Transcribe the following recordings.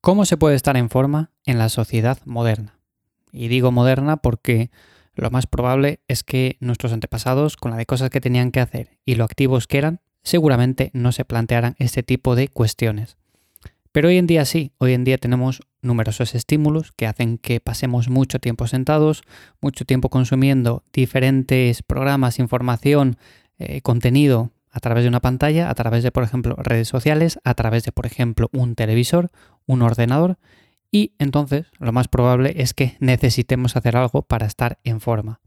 ¿Cómo se puede estar en forma en la sociedad moderna? Y digo moderna porque lo más probable es que nuestros antepasados, con la de cosas que tenían que hacer y lo activos que eran, seguramente no se plantearan este tipo de cuestiones. Pero hoy en día sí, hoy en día tenemos numerosos estímulos que hacen que pasemos mucho tiempo sentados, mucho tiempo consumiendo diferentes programas, información, eh, contenido a través de una pantalla, a través de, por ejemplo, redes sociales, a través de, por ejemplo, un televisor, un ordenador, y entonces lo más probable es que necesitemos hacer algo para estar en forma.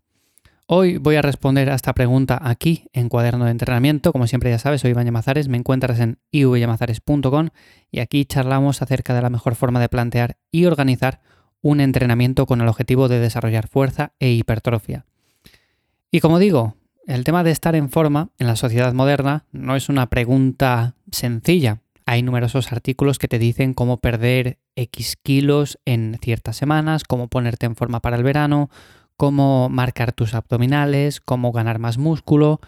Hoy voy a responder a esta pregunta aquí en Cuaderno de Entrenamiento. Como siempre ya sabes, soy Iván Llamazares, me encuentras en ivyamazares.com y aquí charlamos acerca de la mejor forma de plantear y organizar un entrenamiento con el objetivo de desarrollar fuerza e hipertrofia. Y como digo, el tema de estar en forma en la sociedad moderna no es una pregunta sencilla. Hay numerosos artículos que te dicen cómo perder X kilos en ciertas semanas, cómo ponerte en forma para el verano, cómo marcar tus abdominales, cómo ganar más músculo.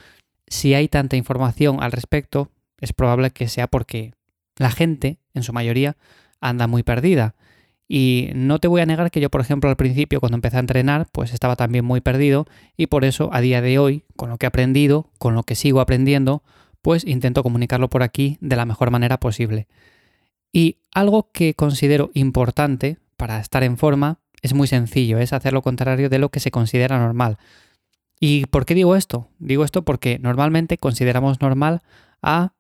Si hay tanta información al respecto, es probable que sea porque la gente, en su mayoría, anda muy perdida. Y no te voy a negar que yo, por ejemplo, al principio, cuando empecé a entrenar, pues estaba también muy perdido y por eso a día de hoy, con lo que he aprendido, con lo que sigo aprendiendo, pues intento comunicarlo por aquí de la mejor manera posible. Y algo que considero importante para estar en forma es muy sencillo, es hacer lo contrario de lo que se considera normal. ¿Y por qué digo esto? Digo esto porque normalmente consideramos normal a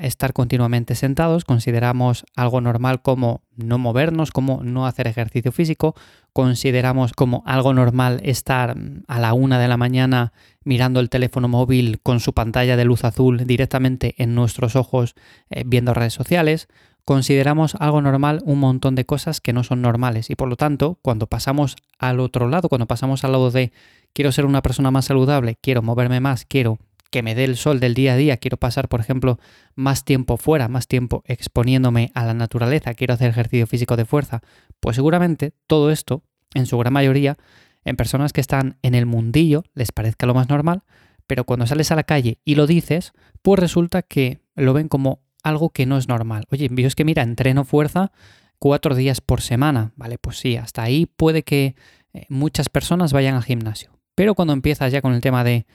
estar continuamente sentados, consideramos algo normal como no movernos, como no hacer ejercicio físico, consideramos como algo normal estar mm, a la una de la mañana mirando el teléfono móvil con su pantalla de luz azul directamente en nuestros ojos eh, viendo redes sociales, consideramos algo normal un montón de cosas que no son normales y por lo tanto cuando pasamos al otro lado, cuando pasamos al lado de quiero ser una persona más saludable, quiero moverme más, quiero que me dé el sol del día a día, quiero pasar, por ejemplo, más tiempo fuera, más tiempo exponiéndome a la naturaleza, quiero hacer ejercicio físico de fuerza, pues seguramente todo esto, en su gran mayoría, en personas que están en el mundillo, les parezca lo más normal, pero cuando sales a la calle y lo dices, pues resulta que lo ven como algo que no es normal. Oye, es que mira, entreno fuerza cuatro días por semana, ¿vale? Pues sí, hasta ahí puede que eh, muchas personas vayan al gimnasio. Pero cuando empiezas ya con el tema de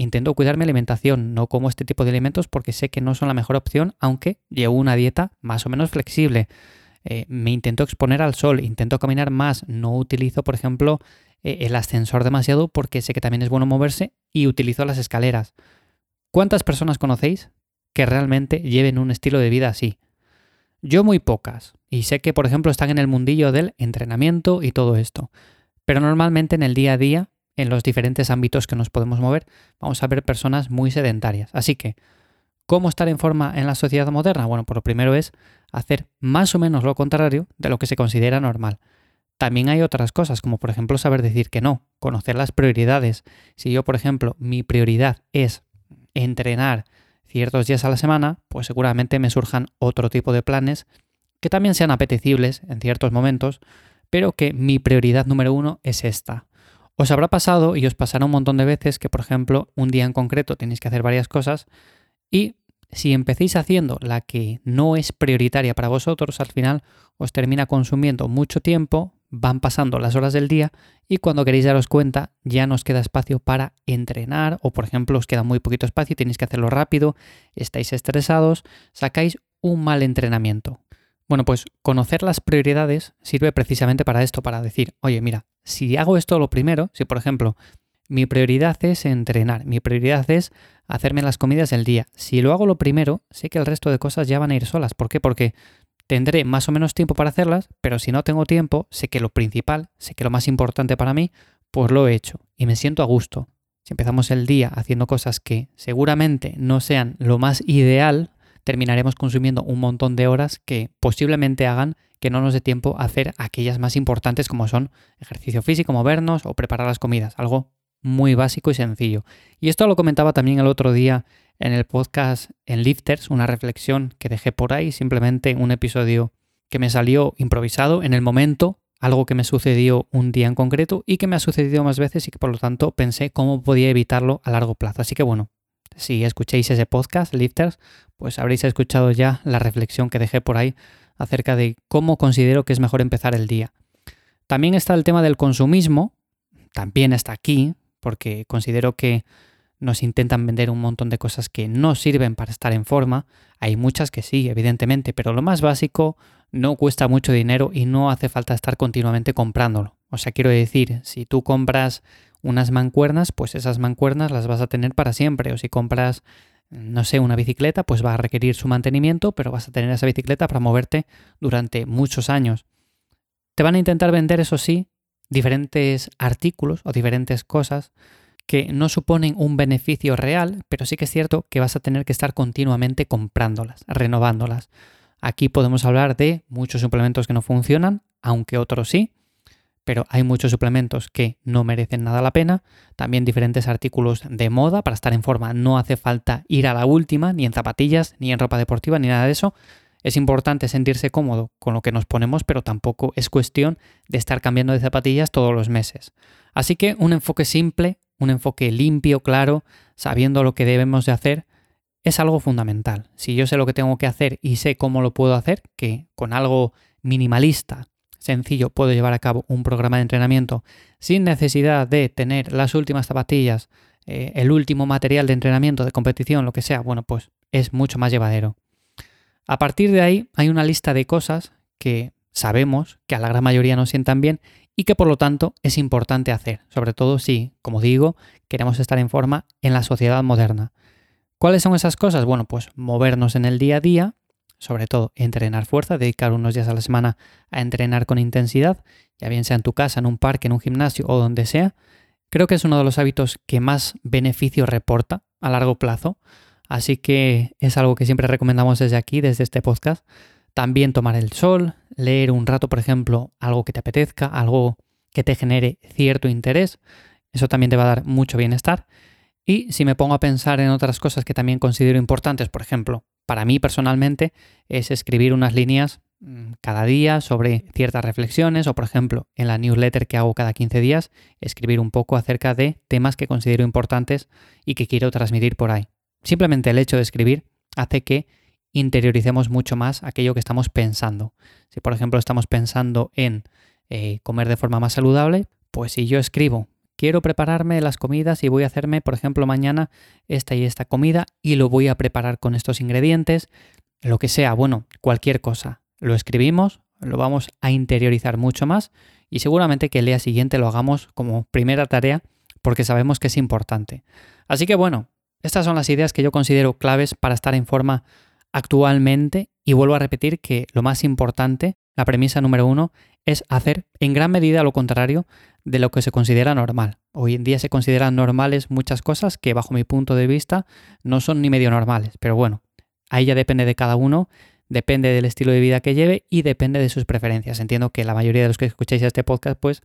Intento cuidar mi alimentación, no como este tipo de alimentos porque sé que no son la mejor opción, aunque llevo una dieta más o menos flexible. Eh, me intento exponer al sol, intento caminar más, no utilizo, por ejemplo, eh, el ascensor demasiado porque sé que también es bueno moverse y utilizo las escaleras. ¿Cuántas personas conocéis que realmente lleven un estilo de vida así? Yo muy pocas, y sé que, por ejemplo, están en el mundillo del entrenamiento y todo esto, pero normalmente en el día a día en los diferentes ámbitos que nos podemos mover, vamos a ver personas muy sedentarias. Así que, ¿cómo estar en forma en la sociedad moderna? Bueno, por lo primero es hacer más o menos lo contrario de lo que se considera normal. También hay otras cosas, como por ejemplo saber decir que no, conocer las prioridades. Si yo, por ejemplo, mi prioridad es entrenar ciertos días a la semana, pues seguramente me surjan otro tipo de planes que también sean apetecibles en ciertos momentos, pero que mi prioridad número uno es esta. Os habrá pasado y os pasará un montón de veces que, por ejemplo, un día en concreto tenéis que hacer varias cosas y si empecéis haciendo la que no es prioritaria para vosotros, al final os termina consumiendo mucho tiempo, van pasando las horas del día y cuando queréis daros cuenta ya no os queda espacio para entrenar o por ejemplo os queda muy poquito espacio y tenéis que hacerlo rápido, estáis estresados, sacáis un mal entrenamiento. Bueno, pues conocer las prioridades sirve precisamente para esto, para decir, oye, mira, si hago esto lo primero, si por ejemplo mi prioridad es entrenar, mi prioridad es hacerme las comidas del día, si lo hago lo primero, sé que el resto de cosas ya van a ir solas. ¿Por qué? Porque tendré más o menos tiempo para hacerlas, pero si no tengo tiempo, sé que lo principal, sé que lo más importante para mí, pues lo he hecho y me siento a gusto. Si empezamos el día haciendo cosas que seguramente no sean lo más ideal, terminaremos consumiendo un montón de horas que posiblemente hagan que no nos dé tiempo a hacer aquellas más importantes como son ejercicio físico, movernos o preparar las comidas, algo muy básico y sencillo. Y esto lo comentaba también el otro día en el podcast en Lifters, una reflexión que dejé por ahí, simplemente un episodio que me salió improvisado en el momento, algo que me sucedió un día en concreto y que me ha sucedido más veces y que por lo tanto pensé cómo podía evitarlo a largo plazo. Así que bueno, si escuchéis ese podcast, Lifters, pues habréis escuchado ya la reflexión que dejé por ahí acerca de cómo considero que es mejor empezar el día. También está el tema del consumismo, también está aquí, porque considero que nos intentan vender un montón de cosas que no sirven para estar en forma. Hay muchas que sí, evidentemente, pero lo más básico no cuesta mucho dinero y no hace falta estar continuamente comprándolo. O sea, quiero decir, si tú compras unas mancuernas, pues esas mancuernas las vas a tener para siempre. O si compras, no sé, una bicicleta, pues va a requerir su mantenimiento, pero vas a tener esa bicicleta para moverte durante muchos años. Te van a intentar vender, eso sí, diferentes artículos o diferentes cosas que no suponen un beneficio real, pero sí que es cierto que vas a tener que estar continuamente comprándolas, renovándolas. Aquí podemos hablar de muchos suplementos que no funcionan, aunque otros sí, pero hay muchos suplementos que no merecen nada la pena. También diferentes artículos de moda para estar en forma. No hace falta ir a la última, ni en zapatillas, ni en ropa deportiva, ni nada de eso. Es importante sentirse cómodo con lo que nos ponemos, pero tampoco es cuestión de estar cambiando de zapatillas todos los meses. Así que un enfoque simple, un enfoque limpio, claro, sabiendo lo que debemos de hacer, es algo fundamental. Si yo sé lo que tengo que hacer y sé cómo lo puedo hacer, que con algo minimalista, sencillo, puedo llevar a cabo un programa de entrenamiento sin necesidad de tener las últimas zapatillas, eh, el último material de entrenamiento, de competición, lo que sea, bueno, pues es mucho más llevadero. A partir de ahí hay una lista de cosas que sabemos que a la gran mayoría nos sientan bien y que por lo tanto es importante hacer, sobre todo si, como digo, queremos estar en forma en la sociedad moderna. ¿Cuáles son esas cosas? Bueno, pues movernos en el día a día, sobre todo entrenar fuerza, dedicar unos días a la semana a entrenar con intensidad, ya bien sea en tu casa, en un parque, en un gimnasio o donde sea. Creo que es uno de los hábitos que más beneficio reporta a largo plazo. Así que es algo que siempre recomendamos desde aquí, desde este podcast. También tomar el sol, leer un rato, por ejemplo, algo que te apetezca, algo que te genere cierto interés. Eso también te va a dar mucho bienestar. Y si me pongo a pensar en otras cosas que también considero importantes, por ejemplo, para mí personalmente, es escribir unas líneas mm, cada día sobre ciertas reflexiones o, por ejemplo, en la newsletter que hago cada 15 días, escribir un poco acerca de temas que considero importantes y que quiero transmitir por ahí. Simplemente el hecho de escribir hace que interioricemos mucho más aquello que estamos pensando. Si por ejemplo estamos pensando en eh, comer de forma más saludable, pues si yo escribo, quiero prepararme las comidas y voy a hacerme, por ejemplo, mañana esta y esta comida y lo voy a preparar con estos ingredientes, lo que sea, bueno, cualquier cosa. Lo escribimos, lo vamos a interiorizar mucho más y seguramente que el día siguiente lo hagamos como primera tarea porque sabemos que es importante. Así que bueno, estas son las ideas que yo considero claves para estar en forma actualmente y vuelvo a repetir que lo más importante, la premisa número uno, es hacer en gran medida lo contrario de lo que se considera normal. Hoy en día se consideran normales muchas cosas que bajo mi punto de vista no son ni medio normales, pero bueno, ahí ya depende de cada uno, depende del estilo de vida que lleve y depende de sus preferencias. Entiendo que la mayoría de los que escucháis este podcast pues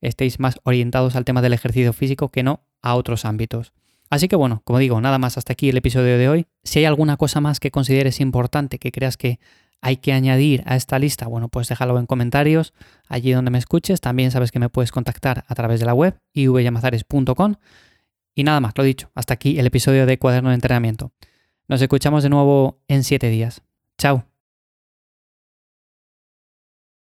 estéis más orientados al tema del ejercicio físico que no a otros ámbitos. Así que bueno, como digo, nada más hasta aquí el episodio de hoy. Si hay alguna cosa más que consideres importante, que creas que hay que añadir a esta lista, bueno, pues déjalo en comentarios, allí donde me escuches. También sabes que me puedes contactar a través de la web ivyamazares.com. Y nada más, lo dicho, hasta aquí el episodio de Cuaderno de Entrenamiento. Nos escuchamos de nuevo en siete días. Chao.